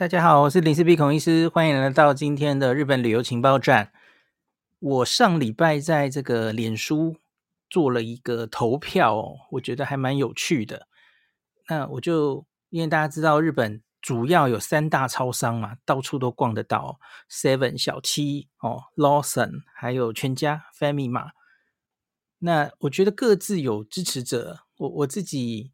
大家好，我是林氏璧孔医师，欢迎来到今天的日本旅游情报站。我上礼拜在这个脸书做了一个投票，我觉得还蛮有趣的。那我就因为大家知道日本主要有三大超商嘛，到处都逛得到，Seven 小七哦，Lawson 还有全家 Family 嘛。那我觉得各自有支持者，我我自己。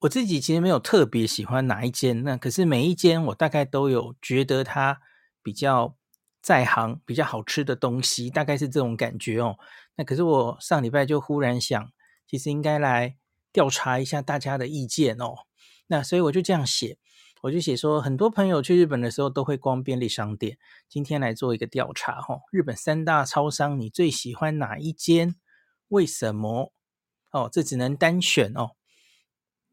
我自己其实没有特别喜欢哪一间，那可是每一间我大概都有觉得它比较在行、比较好吃的东西，大概是这种感觉哦。那可是我上礼拜就忽然想，其实应该来调查一下大家的意见哦。那所以我就这样写，我就写说，很多朋友去日本的时候都会逛便利商店，今天来做一个调查哦。日本三大超商，你最喜欢哪一间？为什么？哦，这只能单选哦。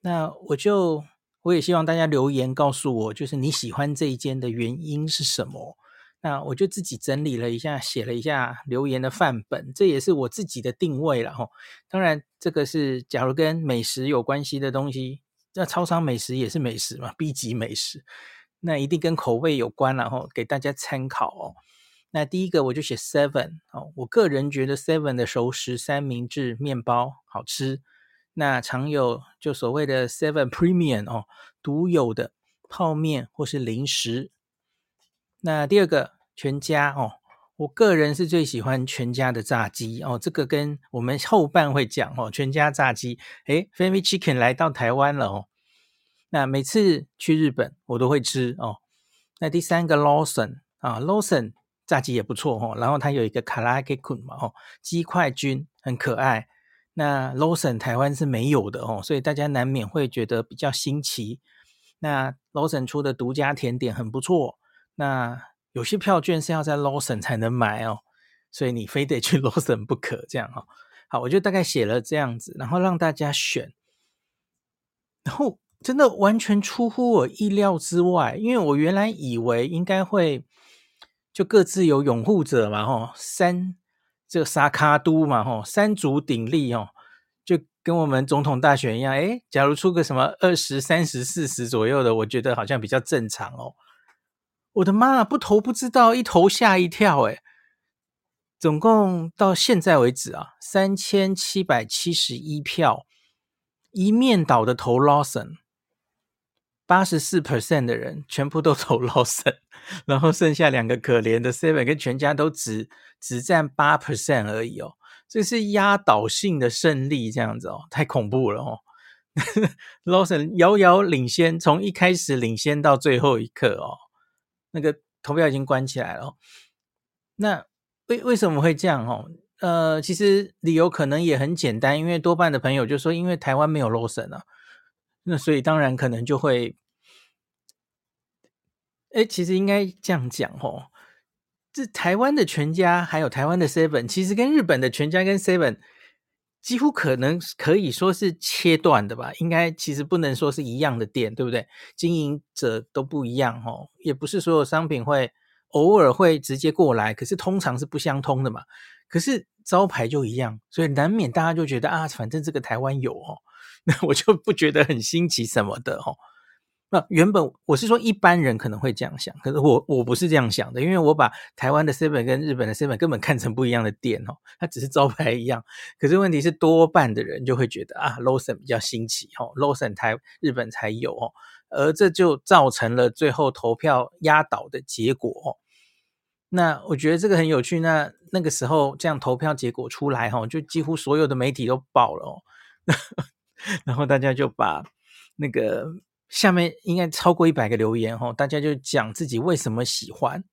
那我就我也希望大家留言告诉我，就是你喜欢这一间的原因是什么？那我就自己整理了一下，写了一下留言的范本，这也是我自己的定位了哈。当然，这个是假如跟美食有关系的东西，那超商美食也是美食嘛，B 级美食，那一定跟口味有关了哈，给大家参考哦。那第一个我就写 Seven 哦，我个人觉得 Seven 的熟食三明治面包好吃。那常有就所谓的 Seven Premium 哦，独有的泡面或是零食。那第二个全家哦，我个人是最喜欢全家的炸鸡哦，这个跟我们后半会讲哦，全家炸鸡，诶，Family Chicken 来到台湾了哦。那每次去日本我都会吃哦。那第三个 Lawson 啊，Lawson 炸鸡也不错哦，然后它有一个卡拉给捆嘛哦，鸡块菌很可爱。那 Lawson 台湾是没有的哦，所以大家难免会觉得比较新奇。那 Lawson 出的独家甜点很不错，那有些票券是要在 Lawson 才能买哦，所以你非得去 Lawson 不可，这样哈。好，我就大概写了这样子，然后让大家选，然后真的完全出乎我意料之外，因为我原来以为应该会就各自有拥护者嘛，吼三。这个萨卡都嘛，吼，三足鼎立哦，就跟我们总统大选一样。诶，假如出个什么二十三十四十左右的，我觉得好像比较正常哦。我的妈，不投不知道，一投吓一跳。诶，总共到现在为止啊，三千七百七十一票，一面倒的投 Lawson。八十四 percent 的人全部都投 Lawson，然后剩下两个可怜的 Seven 跟全家都只只占八 percent 而已哦，这是压倒性的胜利，这样子哦，太恐怖了哦。Lawson 遥遥领先，从一开始领先到最后一刻哦，那个投票已经关起来了。那为为什么会这样哦？呃，其实理由可能也很简单，因为多半的朋友就说，因为台湾没有 Lawson 啊。那所以当然可能就会，哎，其实应该这样讲哦，这台湾的全家还有台湾的 Seven，其实跟日本的全家跟 Seven 几乎可能可以说是切断的吧？应该其实不能说是一样的店，对不对？经营者都不一样哦，也不是所有商品会偶尔会直接过来，可是通常是不相通的嘛。可是招牌就一样，所以难免大家就觉得啊，反正这个台湾有哦。那我就不觉得很新奇什么的哦。那原本我是说一般人可能会这样想，可是我我不是这样想的，因为我把台湾的 Seven 跟日本的 Seven 根本看成不一样的店哦，它只是招牌一样。可是问题是多半的人就会觉得啊，Lawson 比较新奇哦，Lawson 台日本才有哦，而这就造成了最后投票压倒的结果哦。那我觉得这个很有趣。那那个时候这样投票结果出来哈，就几乎所有的媒体都爆了哦。然后大家就把那个下面应该超过一百个留言哦，大家就讲自己为什么喜欢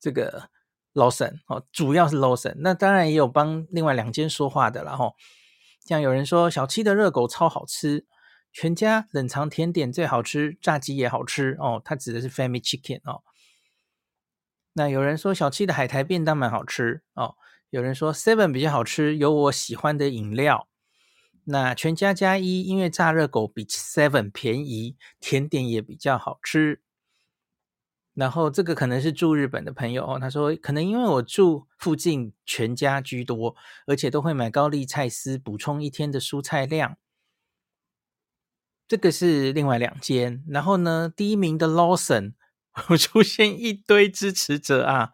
这个 Lawson 哦，主要是 Lawson。那当然也有帮另外两间说话的了哈。像有人说小七的热狗超好吃，全家冷藏甜点最好吃，炸鸡也好吃哦。他指的是 Family Chicken 哦。那有人说小七的海苔便当蛮好吃哦。有人说 Seven 比较好吃，有我喜欢的饮料。那全家加一，因为炸热狗比 Seven 便宜，甜点也比较好吃。然后这个可能是住日本的朋友哦，他说可能因为我住附近，全家居多，而且都会买高丽菜丝补充一天的蔬菜量。这个是另外两间。然后呢，第一名的 Lawson 出现一堆支持者啊。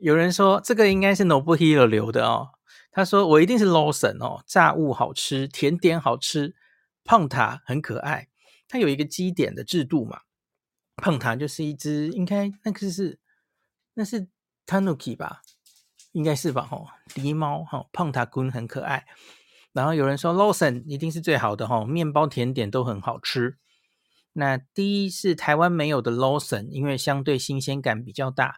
有人说这个应该是 Nobuhiro 留的哦。他说我一定是 Lawson 哦，炸物好吃，甜点好吃，胖塔很可爱。它有一个基点的制度嘛。胖塔就是一只，应该那个是那是 Tanuki 吧，应该是吧？吼，狸猫哈，胖塔君很可爱。然后有人说 Lawson 一定是最好的哈，面包甜点都很好吃。那第一是台湾没有的 Lawson，因为相对新鲜感比较大。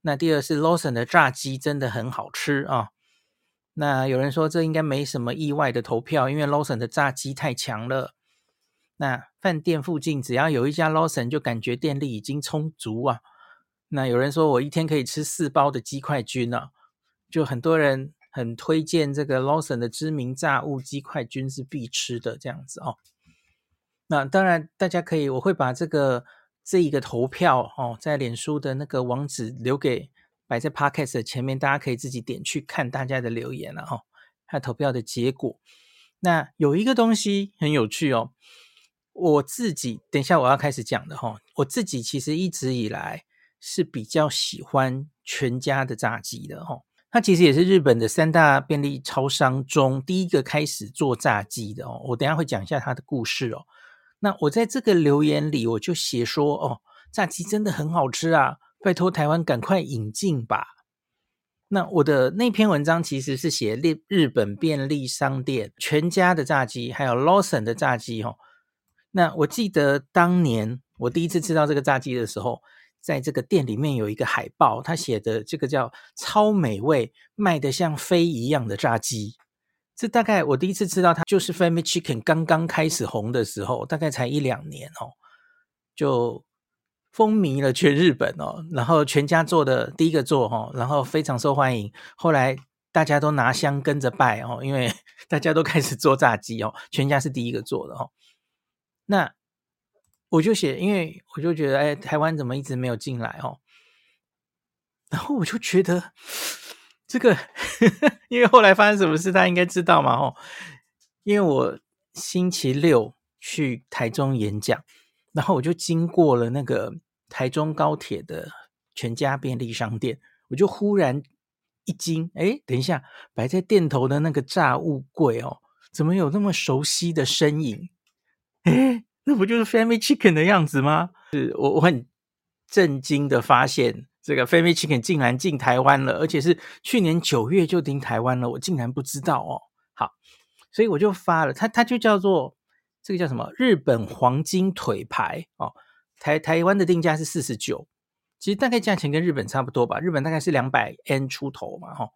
那第二是 Lawson 的炸鸡真的很好吃啊。那有人说这应该没什么意外的投票，因为 Lawson 的炸鸡太强了。那饭店附近只要有一家 Lawson，就感觉电力已经充足啊。那有人说我一天可以吃四包的鸡块菌啊，就很多人很推荐这个 Lawson 的知名炸物鸡块菌是必吃的这样子哦。那当然大家可以，我会把这个这一个投票哦，在脸书的那个网址留给摆在 Podcast 的前面，大家可以自己点去看大家的留言了哦，还有投票的结果。那有一个东西很有趣哦。我自己等一下我要开始讲的哈，我自己其实一直以来是比较喜欢全家的炸鸡的哈，它其实也是日本的三大便利超商中第一个开始做炸鸡的哦。我等下会讲一下它的故事哦。那我在这个留言里我就写说哦，炸鸡真的很好吃啊，拜托台湾赶快引进吧。那我的那篇文章其实是写日日本便利商店全家的炸鸡，还有 Lawson 的炸鸡哦。那我记得当年我第一次吃到这个炸鸡的时候，在这个店里面有一个海报，他写的这个叫“超美味，卖得像飞一样的炸鸡”。这大概我第一次吃到它，就是 Family Chicken 刚刚开始红的时候，大概才一两年哦，就风靡了全日本哦。然后全家做的第一个做哈，然后非常受欢迎。后来大家都拿香跟着拜哦，因为大家都开始做炸鸡哦，全家是第一个做的哦。那我就写，因为我就觉得，哎，台湾怎么一直没有进来哦？然后我就觉得这个，因为后来发生什么事，他应该知道嘛，哦，因为我星期六去台中演讲，然后我就经过了那个台中高铁的全家便利商店，我就忽然一惊，哎，等一下，摆在店头的那个炸物柜哦，怎么有那么熟悉的身影？诶，那不就是 Family Chicken 的样子吗？是我我很震惊的发现，这个 Family Chicken 竟然进台湾了，而且是去年九月就进台湾了，我竟然不知道哦。好，所以我就发了，它它就叫做这个叫什么？日本黄金腿牌哦，台台湾的定价是四十九，其实大概价钱跟日本差不多吧，日本大概是两百 N 出头嘛，哈、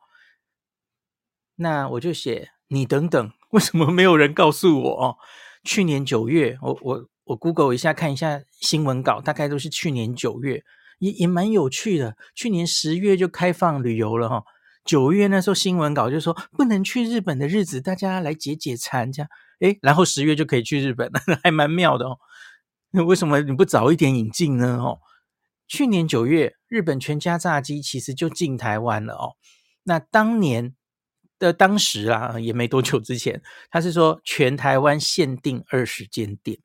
那我就写你等等，为什么没有人告诉我哦？去年九月，我我我 Google 一下看一下新闻稿，大概都是去年九月，也也蛮有趣的。去年十月就开放旅游了哈，九月那时候新闻稿就说不能去日本的日子，大家来解解馋这样。诶，然后十月就可以去日本了，还蛮妙的哦。那为什么你不早一点引进呢？哦，去年九月，日本全家炸鸡其实就进台湾了哦。那当年。的当时啊，也没多久之前，他是说全台湾限定二十间店，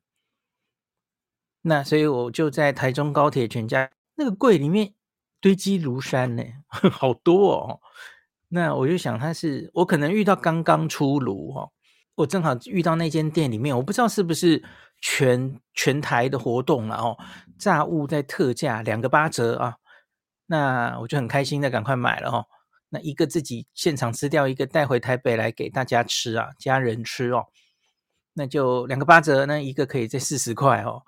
那所以我就在台中高铁全家那个柜里面堆积如山呢，好多哦。那我就想他是我可能遇到刚刚出炉哦，我正好遇到那间店里面，我不知道是不是全全台的活动了哦，炸物在特价两个八折啊，那我就很开心的赶快买了哦。那一个自己现场吃掉，一个带回台北来给大家吃啊，家人吃哦，那就两个八折，那一个可以再四十块哦。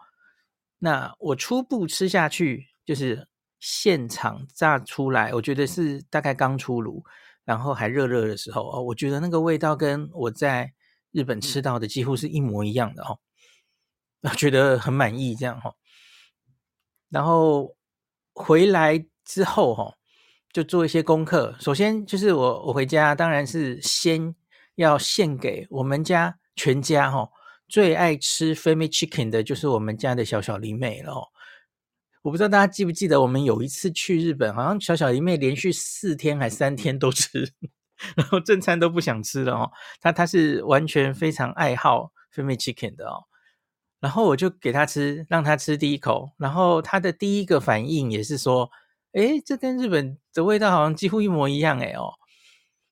那我初步吃下去，就是现场炸出来，我觉得是大概刚出炉，然后还热热的时候哦，我觉得那个味道跟我在日本吃到的几乎是一模一样的哦，我觉得很满意这样哈。然后回来之后哈。就做一些功课。首先就是我我回家，当然是先要献给我们家全家哈、哦、最爱吃 Family Chicken 的，就是我们家的小小梨妹了、哦。我不知道大家记不记得，我们有一次去日本，好像小小梨妹连续四天还三天都吃，然后正餐都不想吃了哦。他他是完全非常爱好 f i m i Chicken 的哦。然后我就给他吃，让他吃第一口，然后他的第一个反应也是说：“诶，这跟日本的味道好像几乎一模一样。”诶哦，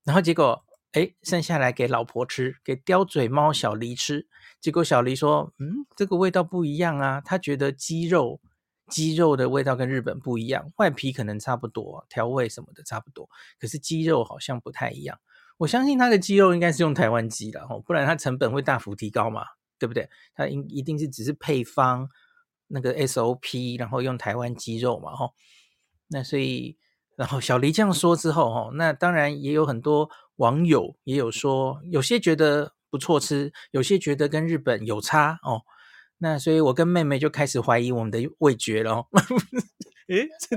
然后结果诶，剩下来给老婆吃，给叼嘴猫小黎吃，结果小黎说：“嗯，这个味道不一样啊。”他觉得鸡肉鸡肉的味道跟日本不一样，外皮可能差不多，调味什么的差不多，可是鸡肉好像不太一样。我相信它的鸡肉应该是用台湾鸡的哦，不然它成本会大幅提高嘛。对不对？它应一定是只是配方那个 SOP，然后用台湾鸡肉嘛，吼。那所以，然后小黎这样说之后，吼，那当然也有很多网友也有说，有些觉得不错吃，有些觉得跟日本有差哦。那所以我跟妹妹就开始怀疑我们的味觉了。诶，这，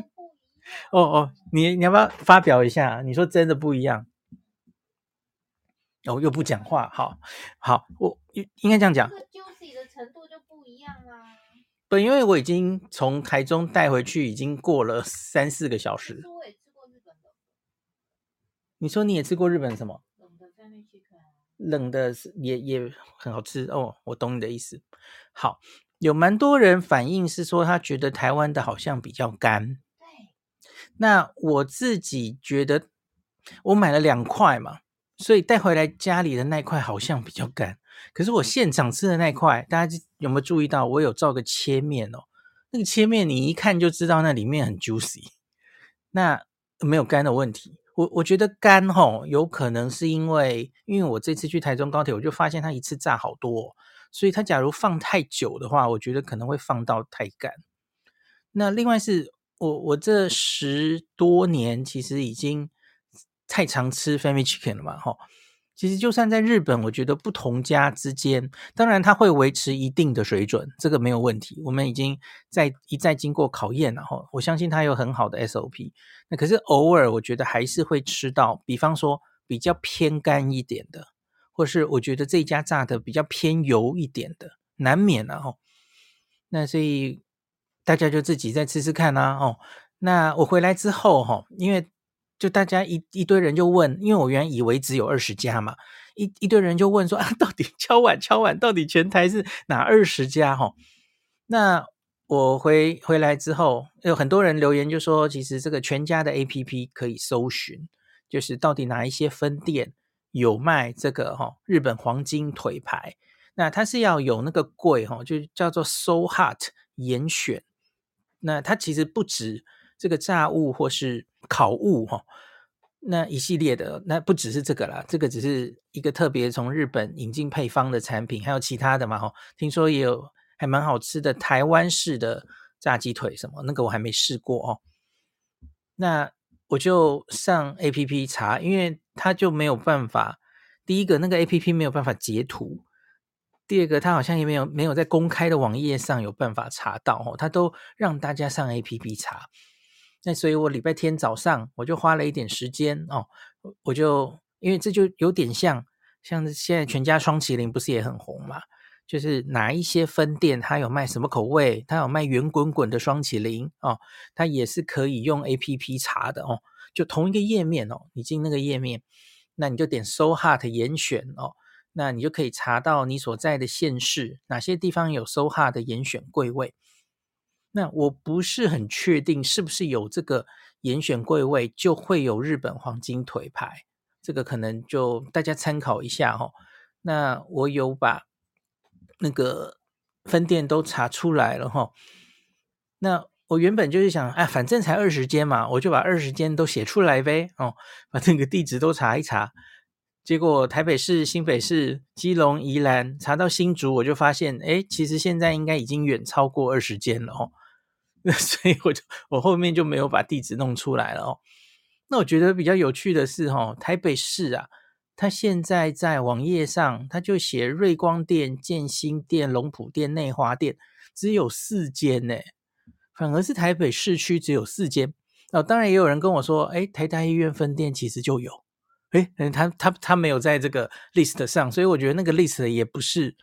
哦哦，你你要不要发表一下？你说真的不一样？哦，又不讲话，好好，我应该这样讲。这个 juicy 的程度就不一样啊。对，因为我已经从台中带回去，已经过了三四个小时。我也吃过日本的。你说你也吃过日本什么？冷的。冷的也也很好吃哦，我懂你的意思。好，有蛮多人反映是说他觉得台湾的好像比较干。对。那我自己觉得，我买了两块嘛。所以带回来家里的那块好像比较干，可是我现场吃的那块，大家有没有注意到？我有照个切面哦，那个切面你一看就知道那里面很 juicy，那没有干的问题。我我觉得干吼，有可能是因为，因为我这次去台中高铁，我就发现它一次炸好多，所以它假如放太久的话，我觉得可能会放到太干。那另外是我我这十多年其实已经。太常吃 Family Chicken 了嘛，哈，其实就算在日本，我觉得不同家之间，当然它会维持一定的水准，这个没有问题。我们已经在一再经过考验了，哈，我相信它有很好的 SOP。那可是偶尔，我觉得还是会吃到，比方说比较偏干一点的，或是我觉得这家炸的比较偏油一点的，难免了，哈。那所以大家就自己再吃吃看啦，哦。那我回来之后，哈，因为。就大家一一堆人就问，因为我原以为只有二十家嘛，一一堆人就问说啊，到底敲碗敲碗，到底全台是哪二十家齁？那我回回来之后，有很多人留言就说，其实这个全家的 APP 可以搜寻，就是到底哪一些分店有卖这个齁日本黄金腿排，那它是要有那个柜齁，就叫做 So Hot 严选，那它其实不止这个炸物或是。烤物哈，那一系列的那不只是这个啦，这个只是一个特别从日本引进配方的产品，还有其他的嘛哈。听说也有还蛮好吃的台湾式的炸鸡腿什么，那个我还没试过哦。那我就上 APP 查，因为它就没有办法。第一个，那个 APP 没有办法截图；第二个，它好像也没有没有在公开的网页上有办法查到哦，它都让大家上 APP 查。那所以，我礼拜天早上我就花了一点时间哦，我就因为这就有点像，像现在全家双麒麟不是也很红嘛？就是哪一些分店它有卖什么口味，它有卖圆滚滚的双麒麟哦，它也是可以用 APP 查的哦。就同一个页面哦，你进那个页面，那你就点 So Hot 严选哦，那你就可以查到你所在的县市哪些地方有 So Hot 的严选柜位。那我不是很确定是不是有这个严选柜位就会有日本黄金腿牌，这个可能就大家参考一下哦。那我有把那个分店都查出来了哈。那我原本就是想，哎，反正才二十间嘛，我就把二十间都写出来呗哦，把那个地址都查一查。结果台北市、新北市、基隆、宜兰查到新竹，我就发现，哎，其实现在应该已经远超过二十间了哦。那所以我就我后面就没有把地址弄出来了哦。那我觉得比较有趣的是哈，台北市啊，它现在在网页上，它就写瑞光店、建新店、龙埔店、内华店，只有四间呢，反而是台北市区只有四间。哦，当然也有人跟我说，哎，台大医院分店其实就有，哎，他他他没有在这个 list 上，所以我觉得那个 list 也不是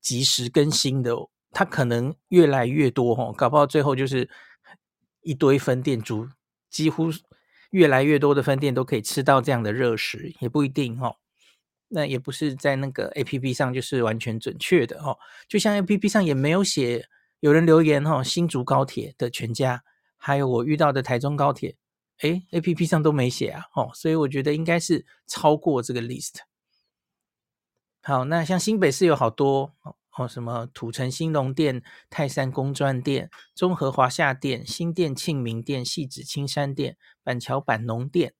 及时更新的哦。它可能越来越多哈，搞不好最后就是一堆分店主，几乎越来越多的分店都可以吃到这样的热食，也不一定哈。那也不是在那个 APP 上就是完全准确的哦。就像 APP 上也没有写，有人留言哦，新竹高铁的全家，还有我遇到的台中高铁，诶 APP 上都没写啊，哦，所以我觉得应该是超过这个 list。好，那像新北市有好多哦，什么土城兴隆店、泰山公专店、中和华夏店、新店庆明店、汐止青山店、板桥板农店。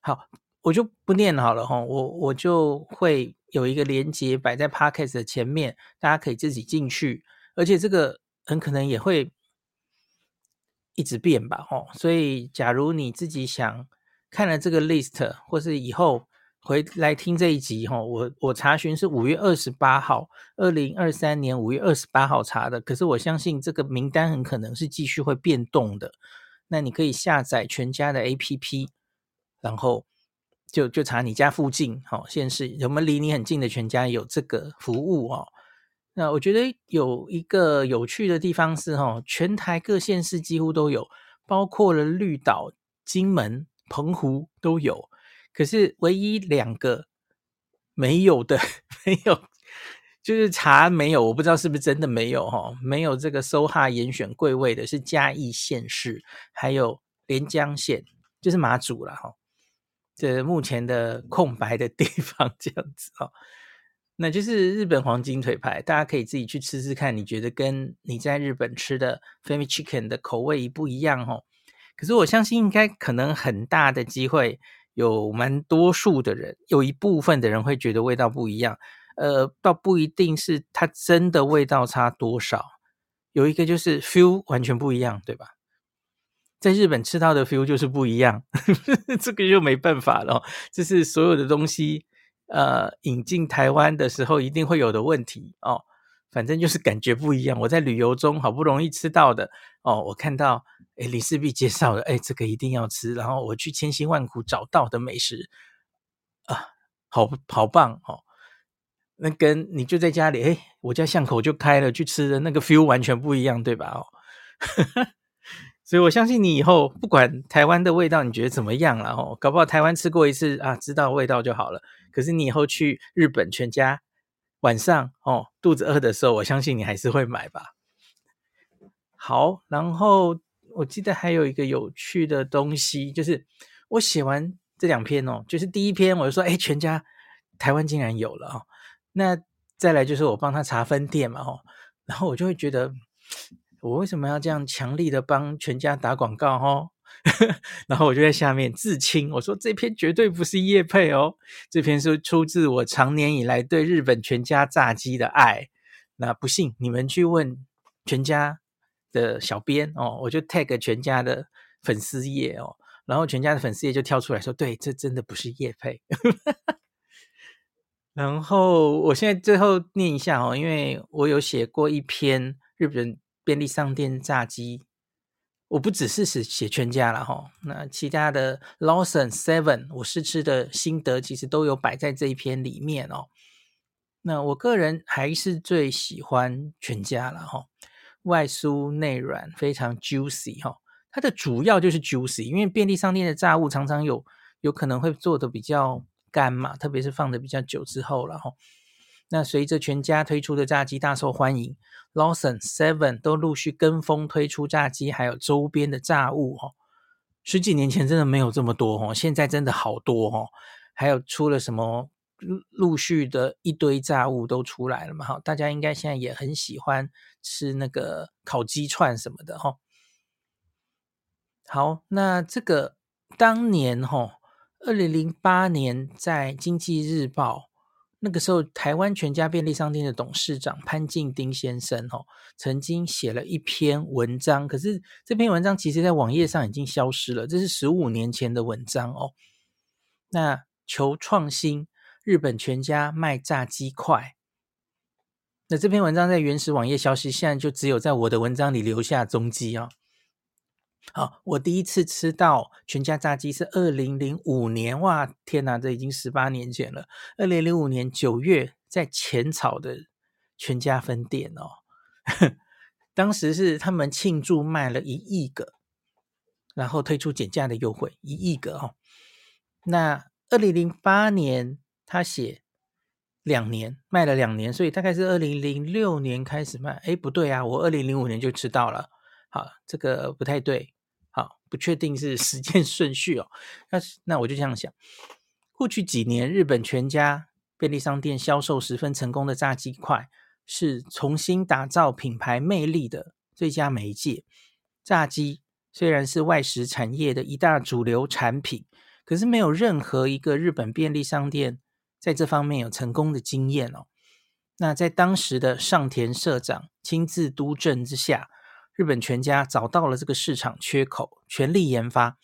好，我就不念好了哈，我我就会有一个连接摆在 Podcast 的前面，大家可以自己进去，而且这个很可能也会一直变吧，哦，所以假如你自己想看了这个 list，或是以后。回来听这一集哈，我我查询是五月二十八号，二零二三年五月二十八号查的，可是我相信这个名单很可能是继续会变动的。那你可以下载全家的 APP，然后就就查你家附近，好，县市有没有离你很近的全家有这个服务哦。那我觉得有一个有趣的地方是哈，全台各县市几乎都有，包括了绿岛、金门、澎湖都有。可是唯一两个没有的，没有，就是查没有，我不知道是不是真的没有哈，没有这个 SOHA 严选贵位的是嘉义县市，还有连江县，就是马祖了哈，这目前的空白的地方 这样子哈，那就是日本黄金腿排，大家可以自己去吃吃看，你觉得跟你在日本吃的 Family Chicken 的口味一不一样哦？可是我相信应该可能很大的机会。有蛮多数的人，有一部分的人会觉得味道不一样，呃，倒不一定是它真的味道差多少。有一个就是 feel 完全不一样，对吧？在日本吃到的 feel 就是不一样，这个就没办法了。这是所有的东西，呃，引进台湾的时候一定会有的问题哦。反正就是感觉不一样。我在旅游中好不容易吃到的哦，我看到。哎，李世璧介绍的，哎，这个一定要吃。然后我去千辛万苦找到的美食啊，好好棒哦！那跟你就在家里，哎，我家巷口就开了，去吃的那个 feel 完全不一样，对吧？哦，所以我相信你以后不管台湾的味道，你觉得怎么样了？哦，搞不好台湾吃过一次啊，知道味道就好了。可是你以后去日本全家晚上哦，肚子饿的时候，我相信你还是会买吧。好，然后。我记得还有一个有趣的东西，就是我写完这两篇哦，就是第一篇我就说，哎，全家台湾竟然有了哦。那再来就是我帮他查分店嘛，哦，然后我就会觉得，我为什么要这样强力的帮全家打广告哦？然后我就在下面自清，我说这篇绝对不是叶配哦，这篇是出自我长年以来对日本全家炸鸡的爱。那不信你们去问全家。的小编哦，我就 tag 全家的粉丝页哦，然后全家的粉丝页就跳出来说：“对，这真的不是叶配。”然后我现在最后念一下哦，因为我有写过一篇日本便利商店炸鸡，我不只是写写全家了哈、那其他的 Lawson Seven 我试吃的心得其实都有摆在这一篇里面哦。那我个人还是最喜欢全家了哈、外酥内软，非常 juicy 哈。它的主要就是 juicy，因为便利商店的炸物常常有有可能会做的比较干嘛，特别是放的比较久之后了哈。那随着全家推出的炸鸡大受欢迎，Lawson Seven 都陆续跟风推出炸鸡，还有周边的炸物哦。十几年前真的没有这么多哦，现在真的好多哦。还有出了什么？陆续的一堆炸物都出来了嘛，哈，大家应该现在也很喜欢吃那个烤鸡串什么的，哈。好，那这个当年，哈，二零零八年在《经济日报》那个时候，台湾全家便利商店的董事长潘敬丁先生，哦，曾经写了一篇文章，可是这篇文章其实在网页上已经消失了，这是十五年前的文章哦。那求创新。日本全家卖炸鸡块，那这篇文章在原始网页消息，现在就只有在我的文章里留下踪迹啊。好，我第一次吃到全家炸鸡是二零零五年，哇，天哪，这已经十八年前了。二零零五年九月，在浅草的全家分店哦，当时是他们庆祝卖了一亿个，然后推出减价的优惠，一亿个哦。那二零零八年。他写两年，卖了两年，所以大概是二零零六年开始卖。哎，不对啊，我二零零五年就知道了。好，这个不太对。好，不确定是时间 顺序哦。那那我就这样想，过去几年日本全家便利商店销售十分成功的炸鸡块，是重新打造品牌魅力的最佳媒介。炸鸡虽然是外食产业的一大主流产品，可是没有任何一个日本便利商店在这方面有成功的经验哦。那在当时的上田社长亲自督政之下，日本全家找到了这个市场缺口，全力研发，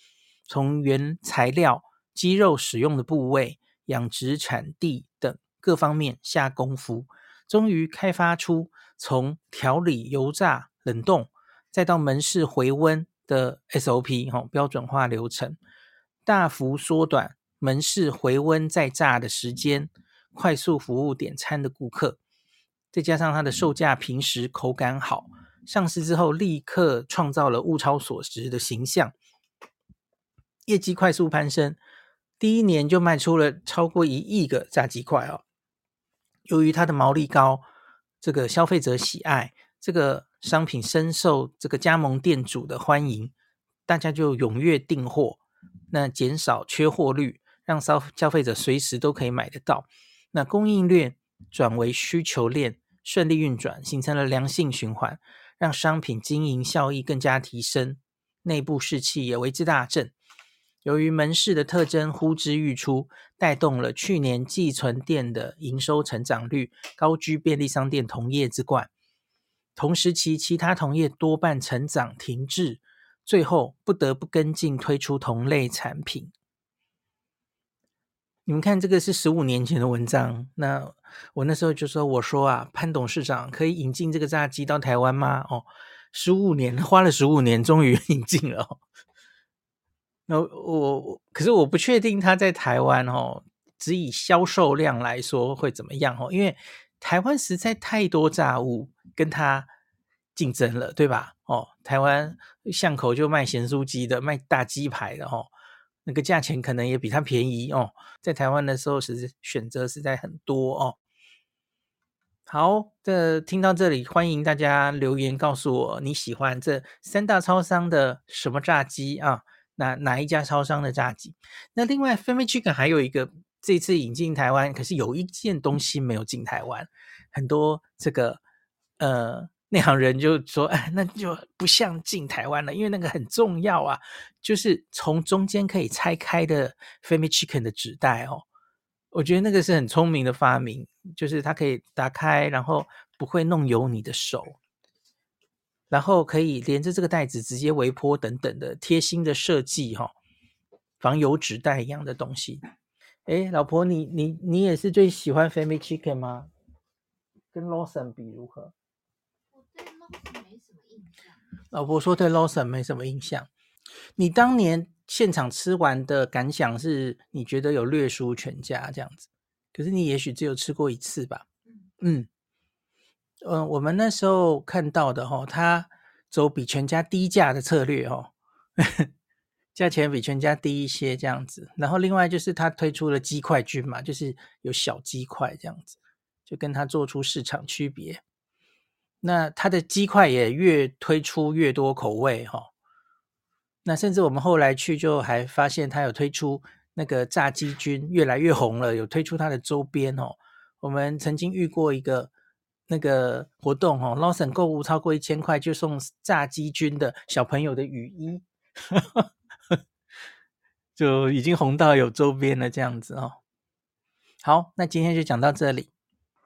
从原材料、鸡肉使用的部位、养殖产地等各方面下功夫，终于开发出从调理、油炸、冷冻，再到门市回温的 SOP 哈标准化流程，大幅缩短门市回温再炸的时间，快速服务点餐的顾客，再加上它的售价平实，口感好。上市之后，立刻创造了物超所值的形象，业绩快速攀升，第一年就卖出了超过一亿个炸鸡块哦。由于它的毛利高，这个消费者喜爱，这个商品深受这个加盟店主的欢迎，大家就踊跃订货，那减少缺货率，让消消费者随时都可以买得到，那供应链转为需求链，顺利运转，形成了良性循环。让商品经营效益更加提升，内部士气也为之大振。由于门市的特征呼之欲出，带动了去年寄存店的营收成长率高居便利商店同业之冠。同时期其他同业多半成长停滞，最后不得不跟进推出同类产品。你们看，这个是十五年前的文章。那我那时候就说：“我说啊，潘董事长可以引进这个炸鸡到台湾吗？”哦，十五年，花了十五年，终于 引进了。那我可是我不确定他在台湾哦，只以销售量来说会怎么样哦？因为台湾实在太多炸物跟他竞争了，对吧？哦，台湾巷口就卖咸酥鸡的，卖大鸡排的哦。那个价钱可能也比它便宜哦，在台湾的时候，其实选择实在很多哦。好，这听到这里，欢迎大家留言告诉我你喜欢这三大超商的什么炸鸡啊？哪哪一家超商的炸鸡？那另外，Family Chicken 还有一个这次引进台湾，可是有一件东西没有进台湾，很多这个呃。内行人就说：“哎，那就不像进台湾了，因为那个很重要啊，就是从中间可以拆开的 Family Chicken 的纸袋哦。我觉得那个是很聪明的发明，就是它可以打开，然后不会弄油你的手，然后可以连着这个袋子直接微波等等的贴心的设计哈、哦，防油纸袋一样的东西。哎，老婆，你你你也是最喜欢 Family Chicken 吗？跟 Lawson 比如何？”老婆说对 Lawson 没什么印象。你当年现场吃完的感想是，你觉得有略输全家这样子。可是你也许只有吃过一次吧？嗯嗯，我们那时候看到的哈，他走比全家低价的策略哦，价钱比全家低一些这样子。然后另外就是他推出了鸡块菌嘛，就是有小鸡块这样子，就跟他做出市场区别。那它的鸡块也越推出越多口味哈、哦，那甚至我们后来去就还发现它有推出那个炸鸡君越来越红了，有推出它的周边哦。我们曾经遇过一个那个活动哦，Lawson 购物超过一千块就送炸鸡君的小朋友的雨衣，就已经红到有周边了这样子哦。好，那今天就讲到这里。